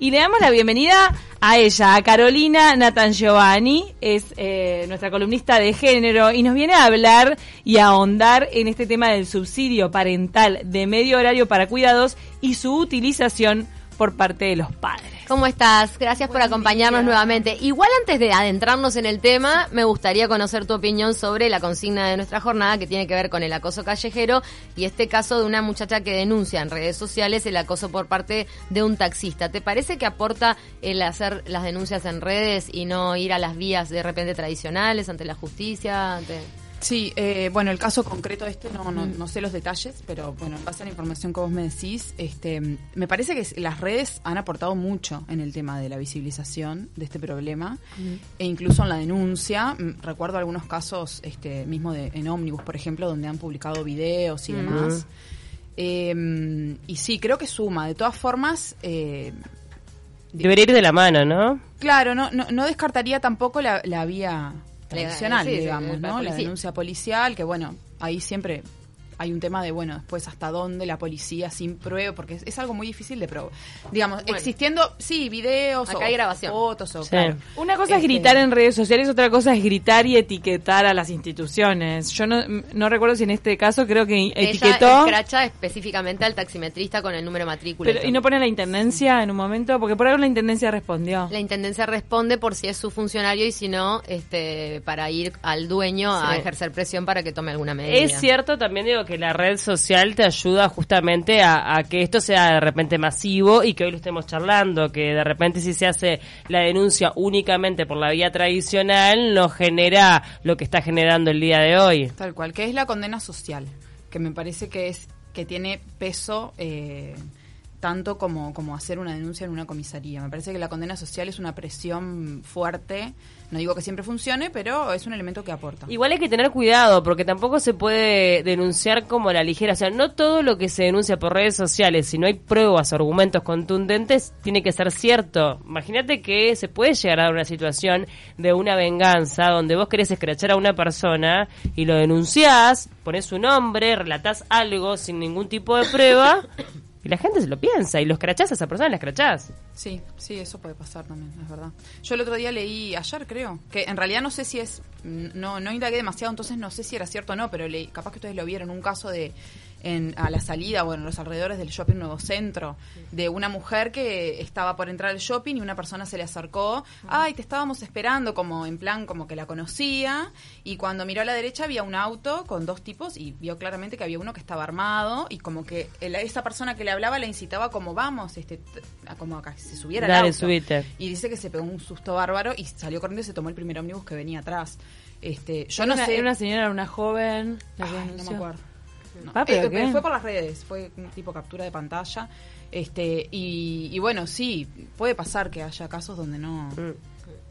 Y le damos la bienvenida a ella, a Carolina Natan Giovanni, es eh, nuestra columnista de género y nos viene a hablar y a ahondar en este tema del subsidio parental de medio horario para cuidados y su utilización por parte de los padres. ¿Cómo estás? Gracias por acompañarnos nuevamente. Igual antes de adentrarnos en el tema, me gustaría conocer tu opinión sobre la consigna de nuestra jornada que tiene que ver con el acoso callejero y este caso de una muchacha que denuncia en redes sociales el acoso por parte de un taxista. ¿Te parece que aporta el hacer las denuncias en redes y no ir a las vías de repente tradicionales ante la justicia? Ante... Sí, eh, bueno, el caso concreto este no, no, no, sé los detalles, pero bueno, en base a la información que vos me decís, este, me parece que las redes han aportado mucho en el tema de la visibilización de este problema e incluso en la denuncia. Recuerdo algunos casos, este, mismo de, en Omnibus, por ejemplo, donde han publicado videos y demás. Eh, y sí, creo que suma. De todas formas, eh, Debería ir de la mano, ¿no? Claro, no, no, no descartaría tampoco la, la vía tradicional, sí, digamos, ¿no? La denuncia policial, que bueno, ahí siempre hay un tema de, bueno, después hasta dónde la policía sin prueba, porque es, es algo muy difícil de probar. Digamos, bueno, existiendo, sí, videos acá o hay grabación. fotos o... Sí. Claro. Una cosa este... es gritar en redes sociales, otra cosa es gritar y etiquetar a las instituciones. Yo no, no recuerdo si en este caso creo que Ella etiquetó... escracha específicamente al taximetrista con el número matrícula. Pero, ¿Y no pone la intendencia en un momento? Porque por ahora la intendencia respondió. La intendencia responde por si es su funcionario y si no, este para ir al dueño sí. a ejercer presión para que tome alguna medida. Es cierto también, digo, que la red social te ayuda justamente a, que esto sea de repente masivo y que hoy lo estemos charlando, que de repente si se hace la denuncia únicamente por la vía tradicional no genera lo que está generando el día de hoy. Tal cual, que es la condena social, que me parece que es que tiene peso eh, tanto como, como hacer una denuncia en una comisaría. Me parece que la condena social es una presión fuerte. No digo que siempre funcione, pero es un elemento que aporta. Igual hay que tener cuidado, porque tampoco se puede denunciar como la ligera. O sea, no todo lo que se denuncia por redes sociales, si no hay pruebas o argumentos contundentes, tiene que ser cierto. Imagínate que se puede llegar a una situación de una venganza donde vos querés escrachar a una persona y lo denunciás, pones su nombre, relatás algo sin ningún tipo de prueba. Y la gente se lo piensa y los crachás a esa persona, las crachás. Sí, sí, eso puede pasar también, es verdad. Yo el otro día leí, ayer creo, que en realidad no sé si es, no, no indagué demasiado, entonces no sé si era cierto o no, pero leí, capaz que ustedes lo vieron, un caso de en, a la salida o en los alrededores del shopping Nuevo Centro, de una mujer que estaba por entrar al shopping y una persona se le acercó, ay, te estábamos esperando, como en plan, como que la conocía, y cuando miró a la derecha había un auto con dos tipos y vio claramente que había uno que estaba armado y como que esa persona que le hablaba la incitaba como vamos, este, a como acá, se subiera Dale, al auto. Subite. Y dice que se pegó un susto bárbaro y salió corriendo y se tomó el primer ómnibus que venía atrás. Este, yo era no una, sé. Era una señora, una joven. Ay, no me acuerdo. No. Ah, ¿pero eh, fue por las redes, fue un tipo captura de pantalla. Este, y, y, bueno, sí, puede pasar que haya casos donde no. Mm.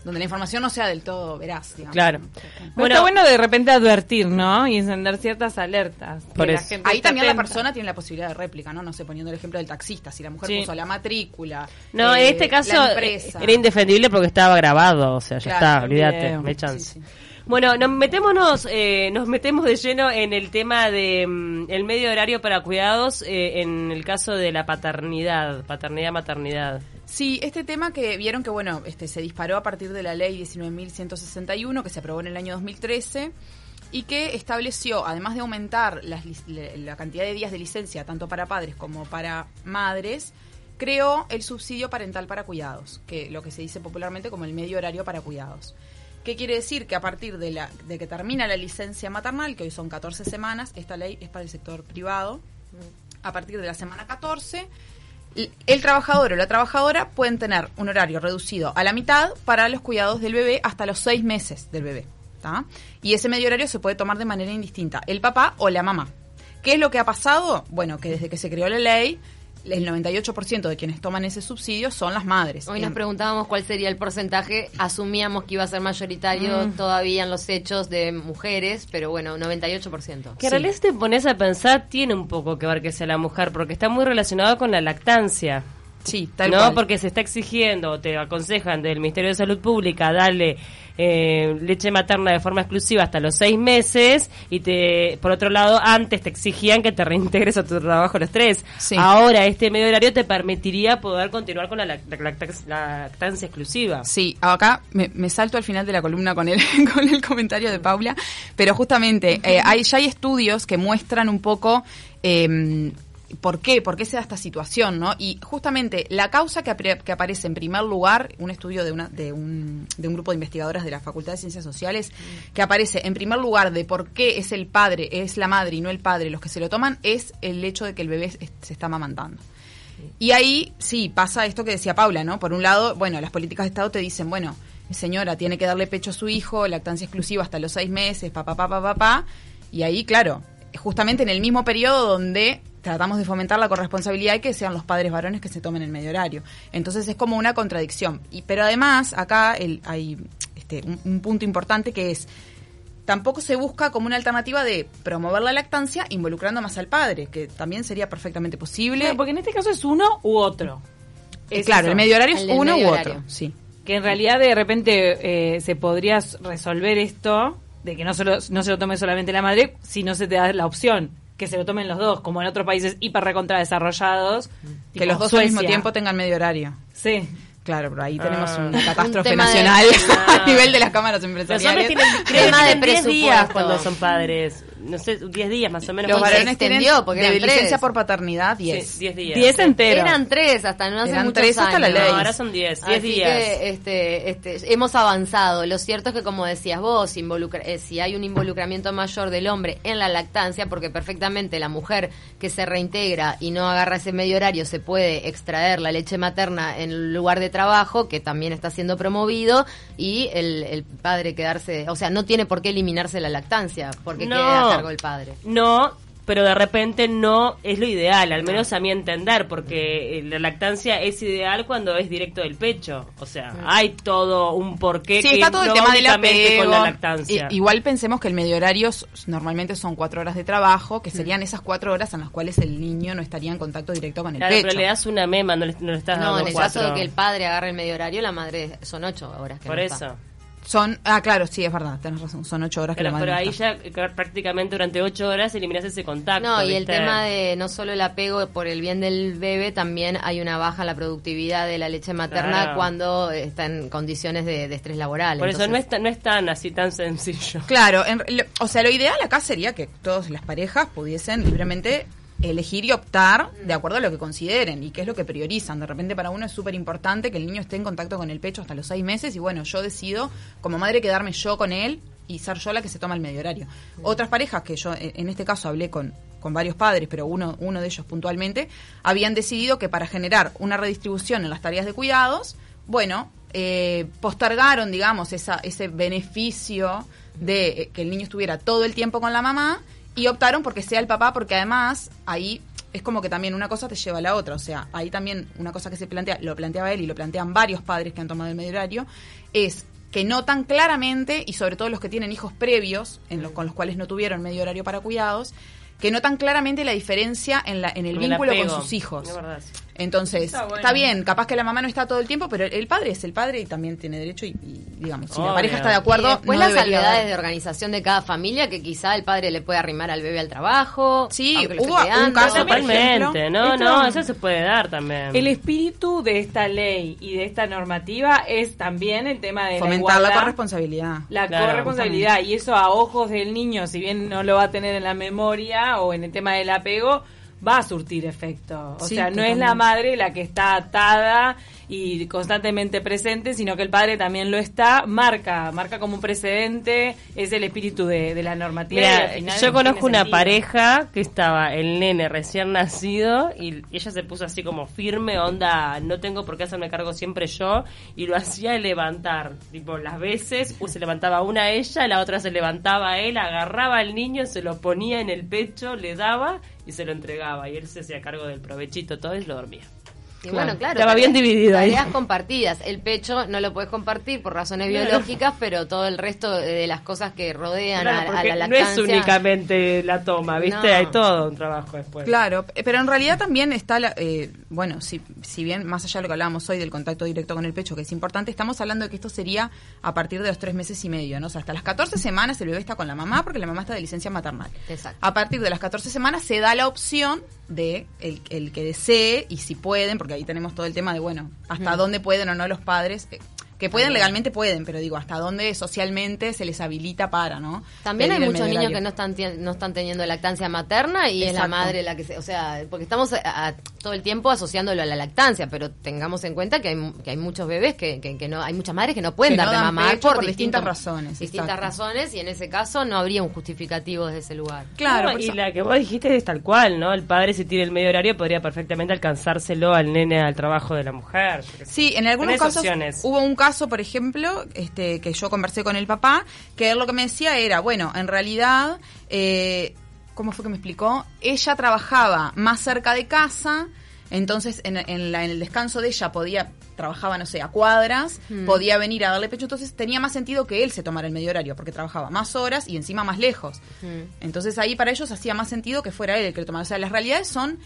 Donde la información no sea del todo veraz, digamos. Claro. Bueno, está bueno de repente advertir, ¿no? Y encender ciertas alertas. Por eso. Ahí también atenta. la persona tiene la posibilidad de réplica, ¿no? No sé, poniendo el ejemplo del taxista. Si la mujer sí. puso la matrícula. No, eh, en este caso era indefendible porque estaba grabado. O sea, ya claro, está, olvídate, me chance. Sí, sí. Bueno, nos metémonos, eh, nos metemos de lleno en el tema de mm, el medio horario para cuidados eh, en el caso de la paternidad, paternidad, maternidad. Sí, este tema que vieron que bueno, este se disparó a partir de la ley 19.161 que se aprobó en el año 2013 y que estableció, además de aumentar las, la cantidad de días de licencia tanto para padres como para madres, creó el subsidio parental para cuidados, que lo que se dice popularmente como el medio horario para cuidados. ¿Qué quiere decir? Que a partir de, la, de que termina la licencia maternal, que hoy son 14 semanas, esta ley es para el sector privado, a partir de la semana 14, el trabajador o la trabajadora pueden tener un horario reducido a la mitad para los cuidados del bebé hasta los seis meses del bebé. ¿tá? Y ese medio horario se puede tomar de manera indistinta, el papá o la mamá. ¿Qué es lo que ha pasado? Bueno, que desde que se creó la ley, el 98% de quienes toman ese subsidio son las madres. Hoy nos preguntábamos cuál sería el porcentaje, asumíamos que iba a ser mayoritario mm. todavía en los hechos de mujeres, pero bueno, 98%. Que en realidad te pones a pensar, tiene un poco que ver que sea la mujer, porque está muy relacionado con la lactancia. Sí, tal no, cual. porque se está exigiendo, te aconsejan del Ministerio de Salud Pública darle eh, leche materna de forma exclusiva hasta los seis meses y te, por otro lado, antes te exigían que te reintegres a tu trabajo a los tres. Sí. Ahora este medio horario te permitiría poder continuar con la, lac- la lactancia, lactancia exclusiva. Sí, acá me, me salto al final de la columna con el, con el comentario de Paula, pero justamente eh, hay, ya hay estudios que muestran un poco eh, por qué, por qué se da esta situación, ¿no? Y justamente la causa que, que aparece en primer lugar, un estudio de, una, de, un, de un grupo de investigadoras de la Facultad de Ciencias Sociales, que aparece en primer lugar de por qué es el padre, es la madre y no el padre los que se lo toman, es el hecho de que el bebé se está amamantando. Y ahí sí pasa esto que decía Paula, ¿no? Por un lado, bueno, las políticas de Estado te dicen, bueno, señora, tiene que darle pecho a su hijo, lactancia exclusiva hasta los seis meses, papá, papá, papá. Y ahí, claro, justamente en el mismo periodo donde tratamos de fomentar la corresponsabilidad y que sean los padres varones que se tomen el medio horario. Entonces es como una contradicción. Y, pero además, acá el, hay este, un, un punto importante que es tampoco se busca como una alternativa de promover la lactancia involucrando más al padre, que también sería perfectamente posible. Claro, porque en este caso es uno u otro. Es claro, eso. el medio horario es El uno u horario. otro, sí. Que en realidad de repente eh, se podría resolver esto de que no, solo, no se lo tome solamente la madre, si no se te da la opción que se lo tomen los dos, como en otros países hiper recontra desarrollados. Que los dos al mismo tiempo tengan medio horario. Sí. Claro, pero ahí tenemos Ah. una catástrofe Un tema de- nacional Ah. a nivel de las cámaras Los hombres empresariales. tienen, creo que Tema de tienen 10 días presupuesto. cuando son padres. No sé, 10 días más o menos. Los varones extendió, porque de eran licencia tres. por paternidad 10. Sí, 10 días. Diez enteros. Eran tres hasta no hace Eran muchos tres hasta la ley. No, ahora son 10, 10 Así días. que este, este, hemos avanzado. Lo cierto es que, como decías vos, involucra- eh, si hay un involucramiento mayor del hombre en la lactancia, porque perfectamente la mujer que se reintegra y no agarra ese medio horario se puede extraer la leche materna en el lugar de trabajo, que también está siendo promovido, y el, el padre quedarse, o sea, no tiene por qué eliminarse la lactancia, porque No. queda a cargo el padre. No, pero de repente no es lo ideal, al menos a mi entender, porque eh, la lactancia es ideal cuando es directo del pecho. O sea, hay todo un porqué Sí, que está todo el no tema del apego. con la lactancia. Igual pensemos que el medio horario normalmente son cuatro horas de trabajo, que serían esas cuatro horas en las cuales el niño no estaría en contacto directo con el Claro, pecho. pero le das una mema, no le, no le estás No, dando en el cuatro. caso de que el padre agarre el medio horario, la madre son ocho horas. Que Por no eso. está. Son, ah, claro, sí, es verdad, tenés razón, son ocho horas que Pero, la madre pero no ahí ya eh, prácticamente durante ocho horas eliminas ese contacto. No, y el tema de no solo el apego por el bien del bebé, también hay una baja en la productividad de la leche materna Claro. cuando está en condiciones de, de estrés laboral. Por eso no es, tan- no es tan así tan sencillo. Claro, en- lo- o sea, lo ideal acá sería que todas las parejas pudiesen libremente elegir y optar de acuerdo a lo que consideren y qué es lo que priorizan. De repente para uno es súper importante que el niño esté en contacto con el pecho hasta los seis meses y bueno, yo decido como madre quedarme yo con él y ser yo la que se toma el medio horario. Otras parejas que yo eh, en este caso hablé con, con varios padres, pero uno, uno de ellos puntualmente, habían decidido que para generar una redistribución en las tareas de cuidados, bueno, eh, postergaron, digamos, esa, ese beneficio de eh, que el niño estuviera todo el tiempo con la mamá y optaron porque sea el papá, porque además ahí es como que también una cosa te lleva a la otra. O sea, ahí también una cosa que se plantea, lo planteaba él y lo plantean varios padres que han tomado el medio horario, es que notan claramente, y sobre todo los que tienen hijos previos, en los, con los cuales no tuvieron medio horario para cuidados, que notan claramente la diferencia en, la, en el vínculo apego. con sus hijos. Verdad, sí. Entonces, Está bien, capaz que la mamá no está todo el tiempo, pero el padre es el padre y también tiene derecho y, y, digamos, si Obvio. la pareja está de y acuerdo, después no las salvedades de organización de cada familia, que quizá el padre le puede arrimar al bebé al trabajo. Sí, hubo un caso, Totalmente, no, esto- no, eso se puede dar también. El espíritu de esta ley y de esta normativa es también el tema de fomentar la, corresponsabilidad. La Claro. corresponsabilidad y eso a ojos del niño, si bien no lo va a tener en la memoria o en el tema del apego, va a surtir efecto. O Sí, sea, no es la madre la que está atada y constantemente presente, sino que el padre también lo está, marca, marca como un precedente, es el espíritu de, de la normativa. Mira, final yo tiene conozco una sentido. pareja que estaba el nene recién nacido y ella se puso así como firme, onda, no tengo por qué hacerme cargo siempre yo, y lo hacía levantar, tipo, las veces, uh, se levantaba una ella, la otra se levantaba a él, agarraba al niño, se lo ponía en el pecho, le daba y se lo entregaba, y él se hacía cargo del provechito todo y lo dormía. Y bueno, claro. Estaba bien dividido ahí. Tareas compartidas. El pecho no lo puedes compartir por razones biológicas, pero todo el resto de las cosas que rodean Claro, a, la no lactancia. es únicamente la toma, ¿viste? No. Hay todo un trabajo después. Claro, pero en realidad también está, la, eh, bueno, si, si bien más allá de lo que hablábamos hoy del contacto directo con el pecho, que es importante, estamos hablando de que esto sería a partir de los tres meses y medio, ¿no? O sea, hasta las 14 semanas el bebé está con la mamá porque la mamá está de licencia maternal. Exacto. A partir de las 14 semanas se da la opción de el, el que desee y si pueden, porque ahí tenemos todo el tema de, bueno, hasta Mm. dónde pueden o no los padres. eh, que pueden, legalmente pueden, pero digo, hasta dónde socialmente se les habilita para, ¿no? También hay Pedir muchos niños que no están no están teniendo lactancia materna y es la madre la que se, o sea, porque estamos a- a- todo el tiempo asociándolo a la lactancia, pero tengamos en cuenta que hay, que hay muchos bebés que, que, que no, hay muchas madres que no pueden Que dar no de mamar por distintas razones, distintas exacto. razones y en ese caso no habría un justificativo desde ese lugar. Claro, No, y eso- la que vos dijiste es tal cual, ¿no? El padre si tiene el medio horario podría perfectamente alcanzárselo al nene al trabajo de la mujer. Sí, en algunos Tenés casos opciones. hubo un caso, por ejemplo, este, que yo conversé con el papá, que él lo que me decía era, bueno, en realidad, eh, ¿cómo fue que me explicó? Ella trabajaba más cerca de casa, entonces en, en la- en el descanso de ella podía trabajaba, no sé, a cuadras, podía venir a darle pecho, entonces tenía más sentido que él se tomara el medio horario, porque trabajaba más horas y encima más lejos. Entonces ahí para ellos hacía más sentido que fuera él el que lo tomara. O sea, las realidades son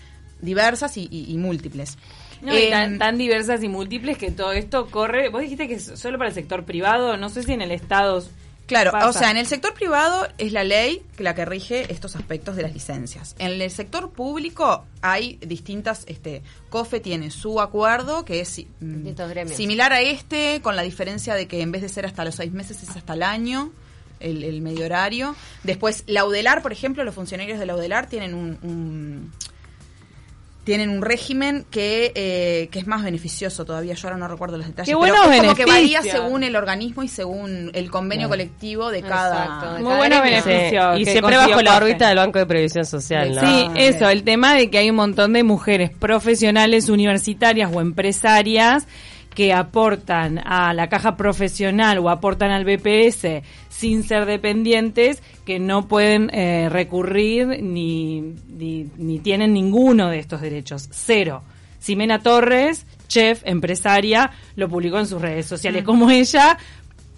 diversas y, y- y múltiples. No, y Em, tan, tan diversas y múltiples que todo esto corre. Vos dijiste que es solo para el sector privado, no sé si en el Estado. Claro, pasa. o sea, en el sector privado es la ley la que rige estos aspectos de las licencias. En el sector público hay distintas, este, COFE tiene su acuerdo que es mm, similar a este, con la diferencia de que en vez de ser hasta los seis meses es hasta el año. El, el medio horario. Después, la UDELAR, por ejemplo, los funcionarios de la UDELAR tienen un, un- tienen un régimen que, eh, que es más beneficioso todavía. Yo ahora no recuerdo los detalles. Qué pero buenos es como que varía según el organismo y según el convenio colectivo de Exacto, cada. de Muy buenos beneficios. Sí, y siempre bajo la órbita del Banco de Previsión Social, ¿no? Sí, Ah, eso, el tema de que hay un montón de mujeres profesionales, universitarias o empresarias que aportan a la caja profesional o aportan al BPS sin ser dependientes, que no pueden eh, recurrir ni, ni, ni tienen ninguno de estos derechos. Cero. Ximena Torres, chef, empresaria, lo publicó en sus redes sociales, como ella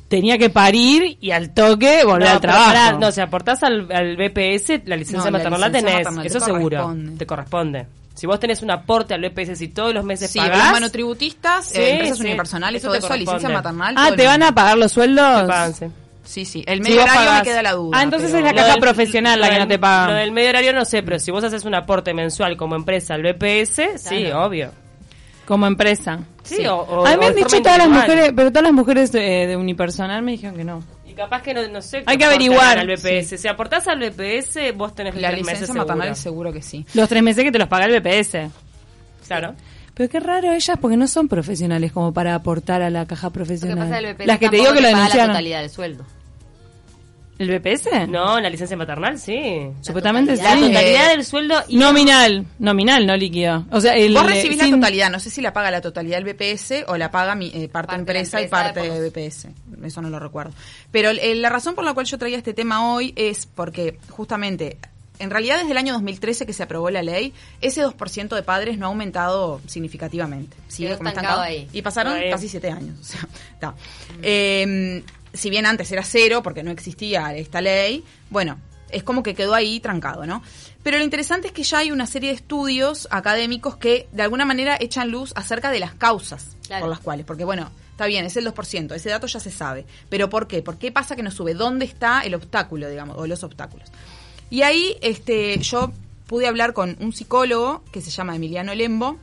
tenía que parir y al toque volver No, al trabajo. no, si aportás al, al BPS, la licencia No, maternal la tenés, maternal eso te seguro, te corresponde. Si vos tenés un aporte al BPS, si todos los meses Sí, pagás, los monotributistas, Sí, eh, empresas sí, unipersonales, eso todo eso, licencia maternal. Ah, ¿te van a pagar los sueldos? te sí. Sí, sí. El medio horario pagás- me queda la duda. Ah, entonces pero- es la caja del- profesional la que del- no te paga. Lo del medio horario no sé, pero si vos haces un aporte mensual como empresa al BPS, sí, Claro. obvio. Como empresa. Sí, o, o- a mí me han dicho todas las mujeres, pero todas las mujeres de, de unipersonal me dijeron que no. Y capaz que no, no sé. Hay que averiguar, Al BPS. Si aportás al BPS, vos tenés La tres licencia meses maternal seguro. seguro que sí. Los tres meses que te los paga el BPS. Claro. Pero qué raro ellas porque no son profesionales como para aportar a la caja Lo que profesional. pasa el BPS las que te digo que lo paga la denunciaron. totalidad del sueldo. ¿El BPS? No, la licencia maternal, sí. Supuestamente totalidad. sí. La Eh, totalidad del sueldo y Nominal, nominal, no líquido. O sea, el Vos recibís sin- la totalidad, no sé si la paga la totalidad del BPS o la paga mi, eh, parte, la empresa y parte de BPS. Eso no lo recuerdo. Pero eh, la razón por la cual yo traía este tema hoy es porque justamente, en realidad desde el año 2013 que se aprobó la ley, ese 2% de padres no ha aumentado significativamente. Sigue Quedó como estancado ahí. Y pasaron Ahí. casi siete años. O sea, está. Eh, si bien antes era cero porque no existía esta ley, bueno, es como que quedó ahí trancado, ¿no? Pero lo interesante es que ya hay una serie de estudios académicos que de alguna manera echan luz acerca de las causas Claro. por las cuales, porque bueno, está bien, es el 2%, ese dato ya se sabe, pero ¿por qué? ¿Por qué pasa que no sube? ¿Dónde está el obstáculo, digamos, o los obstáculos? Y ahí este, yo pude hablar con un psicólogo que se llama Emiliano Lembo,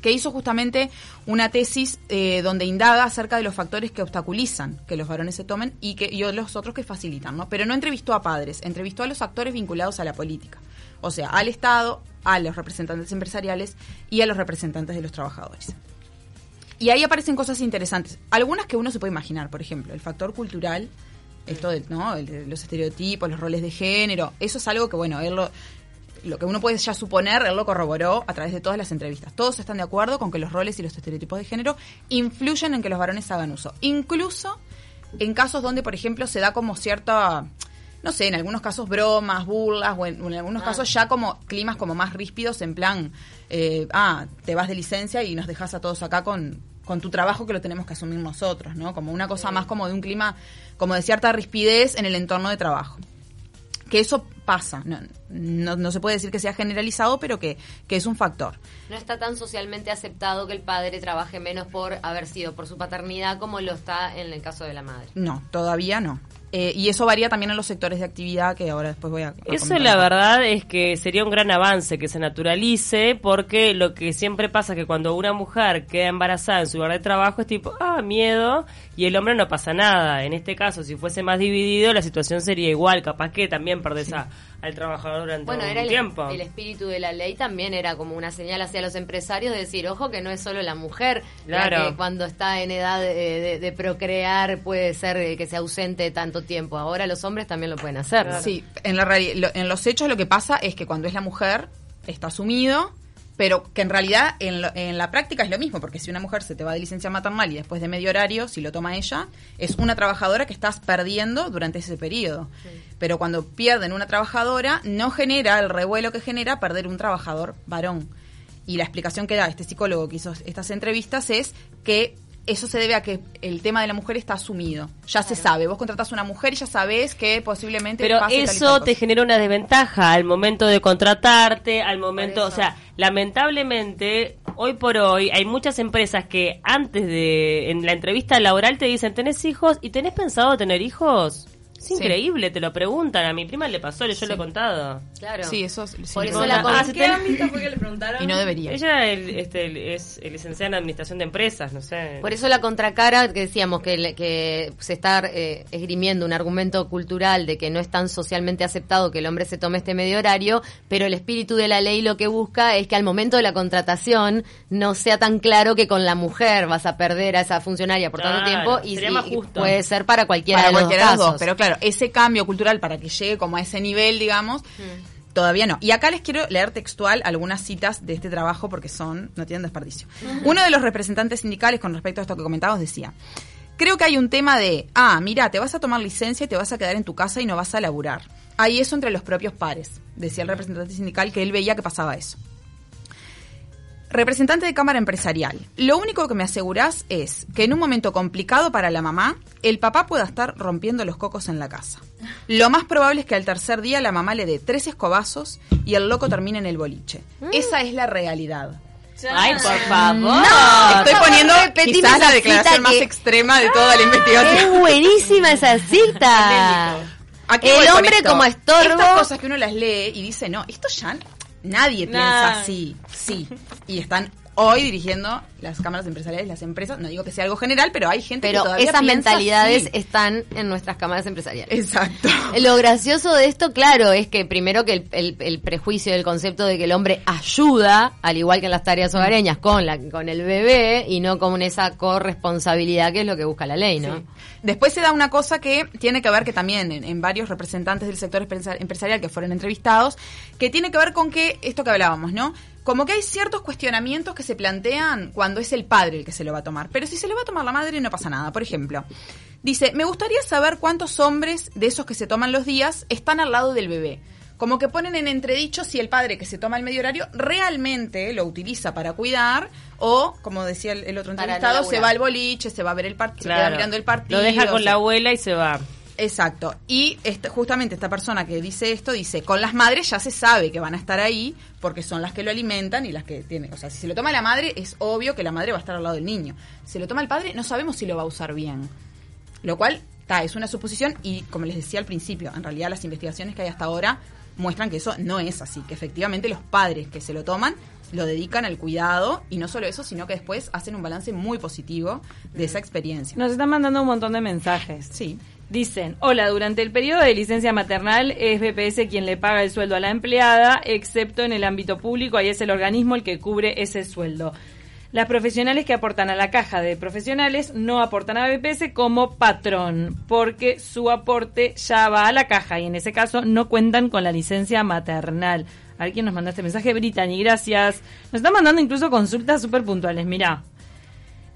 que hizo justamente una tesis eh, donde indaga acerca de los factores que obstaculizan que los varones se tomen y que y los otros que facilitan, ¿no? Pero no entrevistó a padres, entrevistó a los actores vinculados a la política, o sea, al Estado, a los representantes empresariales y a los representantes de los trabajadores. Y ahí aparecen cosas interesantes, algunas que uno se puede imaginar, por ejemplo, el factor cultural, esto de, ¿no? Los estereotipos, los roles de género, eso es algo que, bueno, él lo, lo que uno puede ya suponer, él lo corroboró a través de todas las entrevistas. Todos están de acuerdo con que los roles y los estereotipos de género influyen en que los varones hagan uso. Incluso en casos donde, por ejemplo, se da como cierta, no sé, en algunos casos bromas, burlas, o en, algunos Ah. casos ya como climas como más ríspidos, en plan, eh, ah, te vas de licencia y nos dejas a todos acá con, con tu trabajo que lo tenemos que asumir nosotros, ¿no? Como una cosa más como de un clima, como de cierta rispidez en el entorno de trabajo que eso pasa. No, no, no se puede decir que sea generalizado, pero que, que es un factor. No está tan socialmente aceptado que el padre trabaje menos por haber sido por su paternidad como lo está en el caso de la madre. No, todavía no. Eh, y eso varía también en los sectores de actividad que ahora después voy a... a Eso comentar la verdad es que sería un gran avance que se naturalice porque lo que siempre pasa es que cuando una mujer queda embarazada en su lugar de trabajo es tipo, ah, miedo, y el hombre no pasa nada. En este caso, si fuese más dividido, la situación sería igual, capaz que también perdés a- al trabajador durante Bueno, un era el, tiempo. el espíritu de la ley también era como una señal hacia los empresarios de decir, ojo que no es solo la mujer la Claro. que cuando está en edad de, de- de procrear puede ser eh, que se ausente tanto tiempo. Ahora los hombres también lo pueden hacer. Sí, en, la en los hechos lo que pasa es que cuando es la mujer está asumido, pero que en realidad en, lo- en la práctica es lo mismo, porque si una mujer se te va de licencia maternal y después de medio horario, si lo toma ella, es una trabajadora que estás perdiendo durante ese periodo. Pero cuando pierden una trabajadora, no genera el revuelo que genera perder un trabajador varón. Y la explicación que da este psicólogo que hizo estas entrevistas es que eso se debe a que el tema de la mujer está asumido. Ya se sabe. Vos contratás a una mujer y ya sabés que posiblemente Pero pase eso te genera una desventaja al momento de contratarte, al momento, o sea, lamentablemente, hoy por hoy hay muchas empresas que antes de, en la entrevista laboral te dicen, ¿tenés hijos? ¿Y tenés pensado tener hijos? Es Sí. increíble, te lo preguntan. A mi prima le pasó, yo Sí. lo he contado. Claro. Sí, eso es- sí, Por eso la Ah, si ¿Qué ámbito fue que le preguntaron? Y no debería. Ella el- este, el- es licenciada en Administración de Empresas, no sé. Por eso la contracara, que decíamos que, se está eh, esgrimiendo un argumento cultural de que no es tan socialmente aceptado que el hombre se tome este medio horario, pero el espíritu de la ley lo que busca es que al momento de la contratación no sea tan claro que con la mujer vas a perder a esa funcionaria por tanto tiempo y, sería y- puede ser para cualquiera para de los cualquiera dos casos. Pero claro, ese cambio cultural para que llegue como a ese nivel, digamos, todavía no. Y acá les quiero leer textual algunas citas de este trabajo porque son, no tienen desperdicio. Uno de los representantes sindicales con respecto a esto que comentábamos decía, creo que hay un tema de, ah, mira, te vas a tomar licencia y te vas a quedar en tu casa y no vas a laburar. Hay eso entre los propios pares, decía el representante sindical que él veía que pasaba eso. Representante de Cámara Empresarial, lo único que me asegurás es que en un momento complicado para la mamá, el papá pueda estar rompiendo los cocos en la casa. Lo más probable es que al tercer día la mamá le dé tres escobazos y el loco termine en el boliche. Esa es la realidad. Ay, por favor. Estoy poniendo quizás la declaración más que- extrema de toda la investigación. Es buenísima esa cita. ¿A qué El hombre como estorbo. Estas cosas que uno las lee y dice, no, esto ya nadie Nah. piensa así. Sí. Y están hoy dirigiendo las cámaras empresariales, las empresas. No digo que sea algo general, pero hay gente Pero que todavía esas piensa mentalidades así. están en nuestras cámaras empresariales. Exacto. Lo gracioso de esto, claro, es que primero que el, el- el prejuicio del concepto de que el hombre ayuda, al igual que en las tareas hogareñas, con la con el bebé y no con esa corresponsabilidad que es lo que busca la ley, ¿no? Sí. Después se da una cosa que tiene que ver que también en, en varios representantes del sector empresa- empresarial que fueron entrevistados, que tiene que ver con que, esto que hablábamos, ¿no? Como que hay ciertos cuestionamientos que se plantean cuando es el padre el que se lo va a tomar. Pero si se lo va a tomar la madre no pasa nada. Por ejemplo, dice, me gustaría saber cuántos hombres de esos que se toman los días están al lado del bebé. Como que ponen en entredicho si el padre que se toma el medio horario realmente lo utiliza para cuidar o, como decía el, el otro entrevistado, se va al boliche, se va a ver el partido, se queda mirando el partido. Lo deja con la abuela y se va. Exacto. Y este, justamente esta persona que dice esto dice, con las madres ya se sabe que van a estar ahí porque son las que lo alimentan y las que tienen. O sea, si se lo toma la madre, es obvio que la madre va a estar al lado del niño. Si se lo toma el padre, no sabemos si lo va a usar bien. Lo cual, ta, es una suposición y, como les decía al principio, en realidad las investigaciones que hay hasta ahora muestran que eso no es así, que efectivamente los padres que se lo toman lo dedican al cuidado y no solo eso, sino que después hacen un balance muy positivo de esa experiencia. Nos están mandando un montón de mensajes. Sí. Dicen, hola, durante el periodo de licencia maternal es BPS quien le paga el sueldo a la empleada, excepto en el ámbito público, ahí es el organismo el que cubre ese sueldo. Las profesionales que aportan a la caja de profesionales no aportan a BPS como patrón, porque su aporte ya va a la caja y en ese caso no cuentan con la licencia maternal. A ver quién nos manda este mensaje, Brittany, gracias. Nos están mandando incluso consultas súper puntuales, mirá.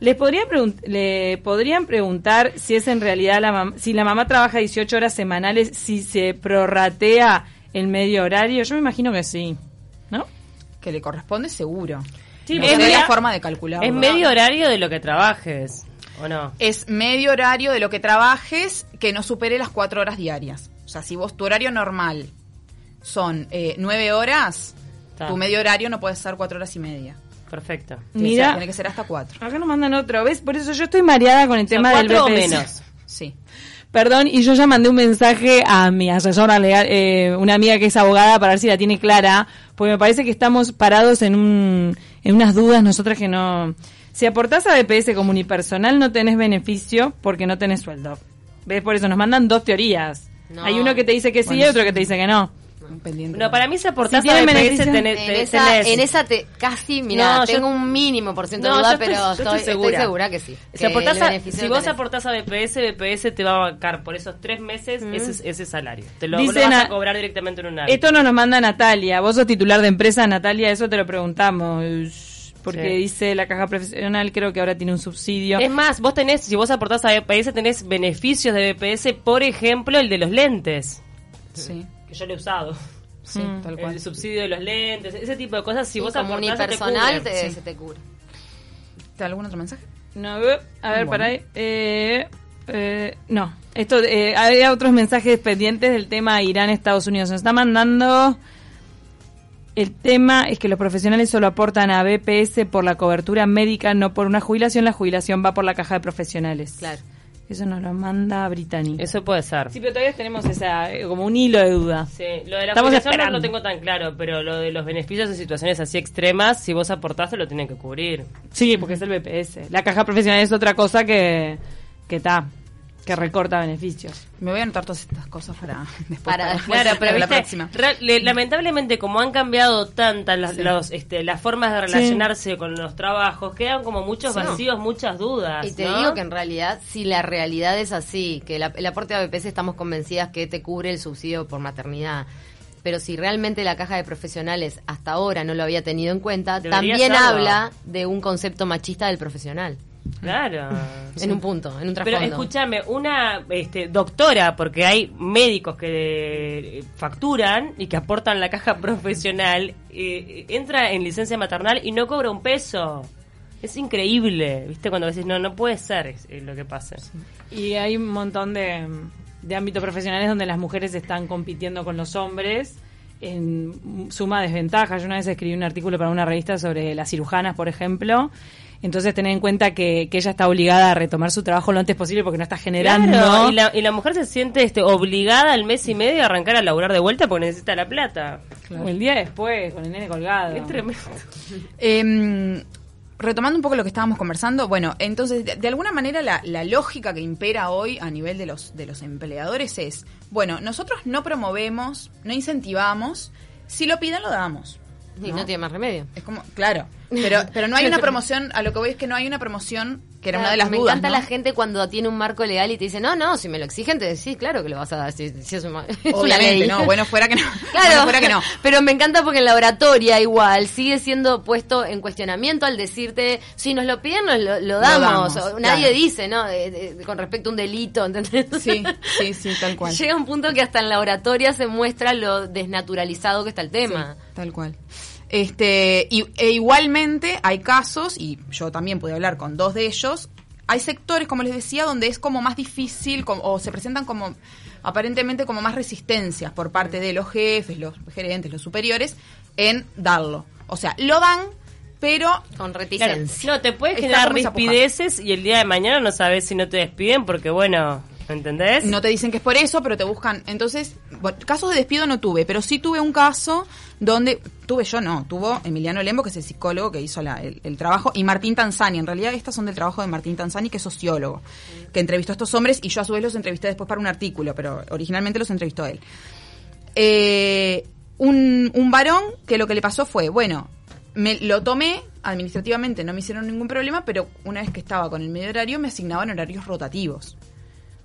Les podría le podrían preguntar si es en realidad la mam- si la mamá trabaja 18 horas semanales, si se prorratea el medio horario. Yo me imagino que sí, ¿no? Que le corresponde seguro. Sí, no es sé media- la forma de calcularlo. Es medio horario de lo que trabajes, ¿o no? Es medio horario de lo que trabajes que no supere las cuatro horas diarias. O sea, si vos tu horario normal son eh, nueve horas, Está. tu medio horario no puede ser cuatro horas y media. Perfecto. Tiene que Mira. ser- tiene que ser hasta cuatro. Acá nos mandan otro, ¿ves? Por eso yo estoy mareada con el O sea, tema del o BPS. menos. Sí. Perdón, y yo ya mandé un mensaje a mi asesora legal, eh, una amiga que es abogada, para ver si la tiene clara, porque me parece que estamos parados en, un, en unas dudas nosotras que no... Si aportás a BPS como unipersonal no tenés beneficio porque no tenés sueldo. ¿Ves? Por eso nos mandan dos teorías. No. Hay uno que te dice que sí Bueno, y otro que te dice que no. Pendiente. No, para mí si aportás Si tenés, En esa, tenés- en esa te, casi, mira, No, yo- tengo un mínimo por ciento de duda, estoy- pero estoy, estoy estoy segura. segura que sí. Si, que vos aportás a BPS, BPS te va a bancar por esos tres meses ese, ese salario. Te lo, Dicen lo vas a- a cobrar directamente en un año. Esto nos lo manda Natalia. Vos sos titular de empresa, Natalia, eso te lo preguntamos. Porque Sí. dice la caja profesional, creo que ahora tiene un subsidio. Es más, vos tenés, si vos aportás a BPS, tenés beneficios de BPS, por ejemplo, el de los lentes, Sí, que yo lo he usado. sí, Mm. tal cual. El subsidio de los lentes, ese tipo de cosas, si Sí, vos como unipersonal cubre. te, Sí. se te cubre. ¿Te algún otro mensaje? No, a ver, Bueno. para ahí. Eh, eh, no, esto, eh, había otros mensajes pendientes del tema Irán-Estados Unidos. Nos está mandando. El tema es que los profesionales solo aportan a BPS por la cobertura médica, no por una jubilación. La jubilación va por la caja de profesionales. Claro. Eso nos lo manda Brittany. Eso puede ser. Sí, pero todavía tenemos esa, eh, como un hilo de duda. Sí, lo de la Estamos jubilación no lo tengo tan claro, pero lo de los beneficios en situaciones así extremas, si vos aportaste, lo tienen que cubrir. Sí, porque es el BPS. La caja profesional es otra cosa que que está, que recorta beneficios. Me voy a anotar todas estas cosas para después. Para- Claro, pero para la próxima. lamentablemente como han cambiado tantas las, Sí. los, este, las formas de relacionarse con los trabajos, quedan como muchos Sí. vacíos, muchas dudas. Y te ¿no? digo que en realidad, si la realidad es así, que la- el aporte a BPS estamos convencidas que te cubre el subsidio por maternidad. Pero si realmente la caja de profesionales hasta ahora no lo había tenido en cuenta, Debería también serlo. habla de un concepto machista del profesional. Claro. En un punto, en un Pero trasfondo. escúchame, una este, doctora, porque hay médicos que eh, facturan y que aportan la caja profesional, eh, entra en licencia maternal y no cobra un peso. Es increíble, ¿viste? Cuando decís, no, no puede ser es- es lo que pasa. Y hay un montón de, de ámbitos profesionales donde las mujeres están compitiendo con los hombres en suma desventaja. Yo una vez escribí un artículo para una revista sobre las cirujanas, por ejemplo. Entonces tener en cuenta que, que ella está obligada a retomar su trabajo lo antes posible porque no está generando. Claro, y, la, y la mujer se siente este, obligada al mes y medio a arrancar a laburar de vuelta porque necesita la plata. O el día después, con el nene colgado. Es tremendo. Em, retomando un poco lo que estábamos conversando, bueno, entonces, de, de alguna manera la, la lógica que impera hoy a nivel de los, de los empleadores es, bueno, nosotros no promovemos, no incentivamos, si lo piden lo damos. Y no tiene más remedio. Es como, claro, pero, pero no hay una promoción, a lo que voy es que no hay una promoción, que era una de las me dudas, encanta ¿no? la gente cuando tiene un marco legal y te dice, no, no, si me lo exigen, te decís, claro que lo vas a dar, si, si es, una, Obviamente, no, bueno, fuera que no. Claro, Bueno, fuera que no. pero me encanta porque en la oratoria igual sigue siendo puesto en cuestionamiento al decirte, si nos lo piden, nos lo, lo damos. damos, O Nadie claro. dice, ¿no? De- de- con respecto a un delito, ¿entendés? Sí, sí, sí, tal cual. Llega un punto que hasta en la oratoria se muestra lo desnaturalizado que está el tema. Sí, tal cual. Este, y, e igualmente hay casos, y yo también pude hablar con dos de ellos, hay sectores, como les decía, donde es como más difícil como- o se presentan como aparentemente como más resistencias por parte de los jefes, los gerentes, los superiores, en darlo. O sea, lo dan, pero Con Claro, reticencia. no, te puede Está generar rispideces y el día de mañana no sabes si no te despiden porque, bueno, ¿entendés? no te dicen que es por eso, pero te buscan. Entonces, bueno, casos de despido no tuve, pero sí tuve un caso donde, tuve yo no, tuvo Emiliano Lembo, que es el psicólogo que hizo el, el trabajo, y Martín Tanzani. En realidad, estas son del trabajo de Martín Tanzani, que es sociólogo, que entrevistó a estos hombres y yo a su vez los entrevisté después para un artículo, pero originalmente los entrevistó él. Eh, un, un varón que lo que le pasó fue, bueno, me lo tomé administrativamente, no me hicieron ningún problema, pero una vez que estaba con el medio horario me asignaban horarios rotativos.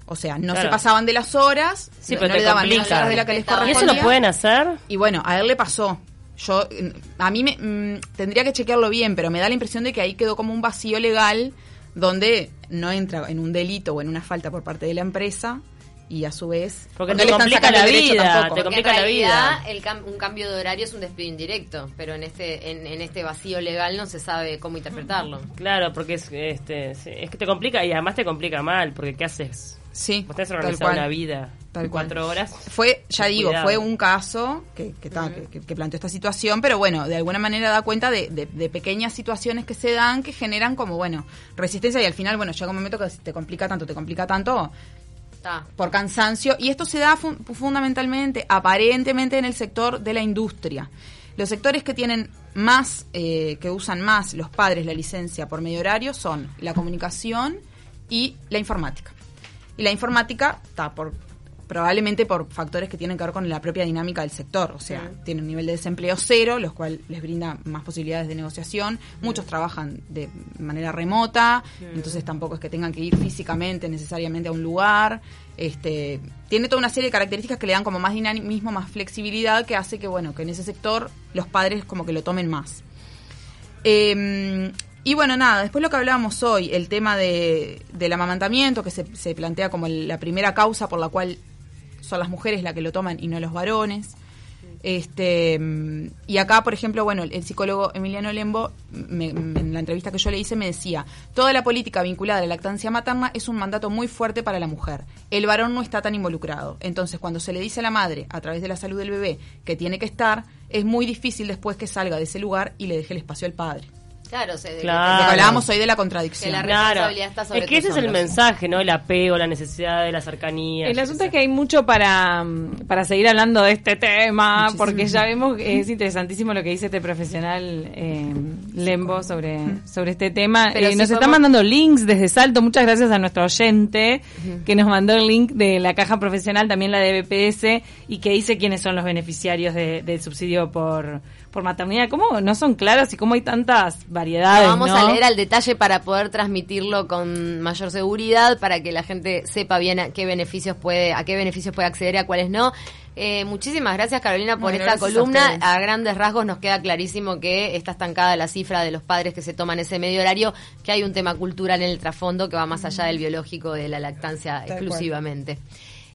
O sea, no Claro. se pasaban de las horas, Sí, no, pero no te le daban complica. las horas de la que les ¿Y eso lo ¿Y eso correspondía. lo pueden hacer? Y bueno, a él le pasó. Yo, mm, a mí me, mm, tendría que chequearlo bien, pero me da la impresión de que ahí quedó como un vacío legal donde no entra en un delito o en una falta por parte de la empresa y a su vez Porque no te le están complica sacando la vida, tampoco. te Porque complica en la realidad, vida. el cam- un cambio de horario es un despido indirecto, pero en este en, en este vacío legal no se sabe cómo interpretarlo. Claro, porque es, este, sí, es que te complica y además te complica mal, porque ¿qué haces? Sí, Vos tenés cual. una vida Tal cual. cuatro horas. Fue, ya digo, cuidado. fue un caso que, que, ta, que- que- que planteó esta situación, pero bueno, de alguna manera da cuenta de, de- de pequeñas situaciones que se dan que generan como, bueno, resistencia y al final, bueno, llega un momento que te complica tanto, te complica tanto por cansancio y esto se da fun- fundamentalmente, aparentemente en el sector de la industria. Los sectores que tienen más, eh, que usan más los padres la licencia por medio horario son la comunicación y la informática. Y la informática está por probablemente por factores que tienen que ver con la propia dinámica del sector, o sea, tiene un nivel de desempleo cero, los cuales les brinda más posibilidades de negociación. Muchos trabajan de manera remota, entonces tampoco es que tengan que ir físicamente necesariamente a un lugar. Este, tiene toda una serie de características que le dan como más dinamismo, más flexibilidad, que hace que bueno, que en ese sector los padres como que lo tomen más. Eh, y bueno, nada, después lo que hablábamos hoy, el tema de, del amamantamiento, que se, se plantea como la primera causa por la cual son las mujeres las que lo toman y no los varones. Este, y acá, por ejemplo, bueno, el psicólogo Emiliano Lembo, me- en la entrevista que yo le hice, me decía, toda la política vinculada a la lactancia materna es un mandato muy fuerte para la mujer. El varón no está tan involucrado. Entonces, cuando se le dice a la madre, a través de la salud del bebé, que tiene que estar, es muy difícil después que salga de ese lugar y le deje el espacio al padre. Claro, se, de- Claro. Lo que hablábamos hoy de la contradicción. Que la Claro. responsabilidad está sobre Es que ese es el mensaje, ¿no? El apego, la necesidad de la cercanía. El asunto es que hay mucho para, mm, para seguir hablando de este tema, Muchísimo. porque ya vemos que es interesantísimo lo que dice este profesional eh, Lembo sobre, sobre este tema. Pero Eh, si nos está podemos- mandando links desde Salto, muchas gracias a nuestro oyente que nos mandó el link de la caja profesional, también la de BPS, y que dice quiénes son los beneficiarios de- del subsidio por, por maternidad. ¿Cómo no son claros y cómo hay tantas variedades? Lo vamos ¿no? a leer al detalle para poder transmitirlo con mayor seguridad, para que la gente sepa bien a qué beneficios puede, a qué beneficios puede acceder y a cuáles no. Eh, muchísimas gracias Carolina por Bueno, esta a columna. A, grandes rasgos nos queda clarísimo que está estancada la cifra de los padres que se toman ese medio horario, que hay un tema cultural en el trasfondo que va más allá del biológico de la lactancia exclusivamente.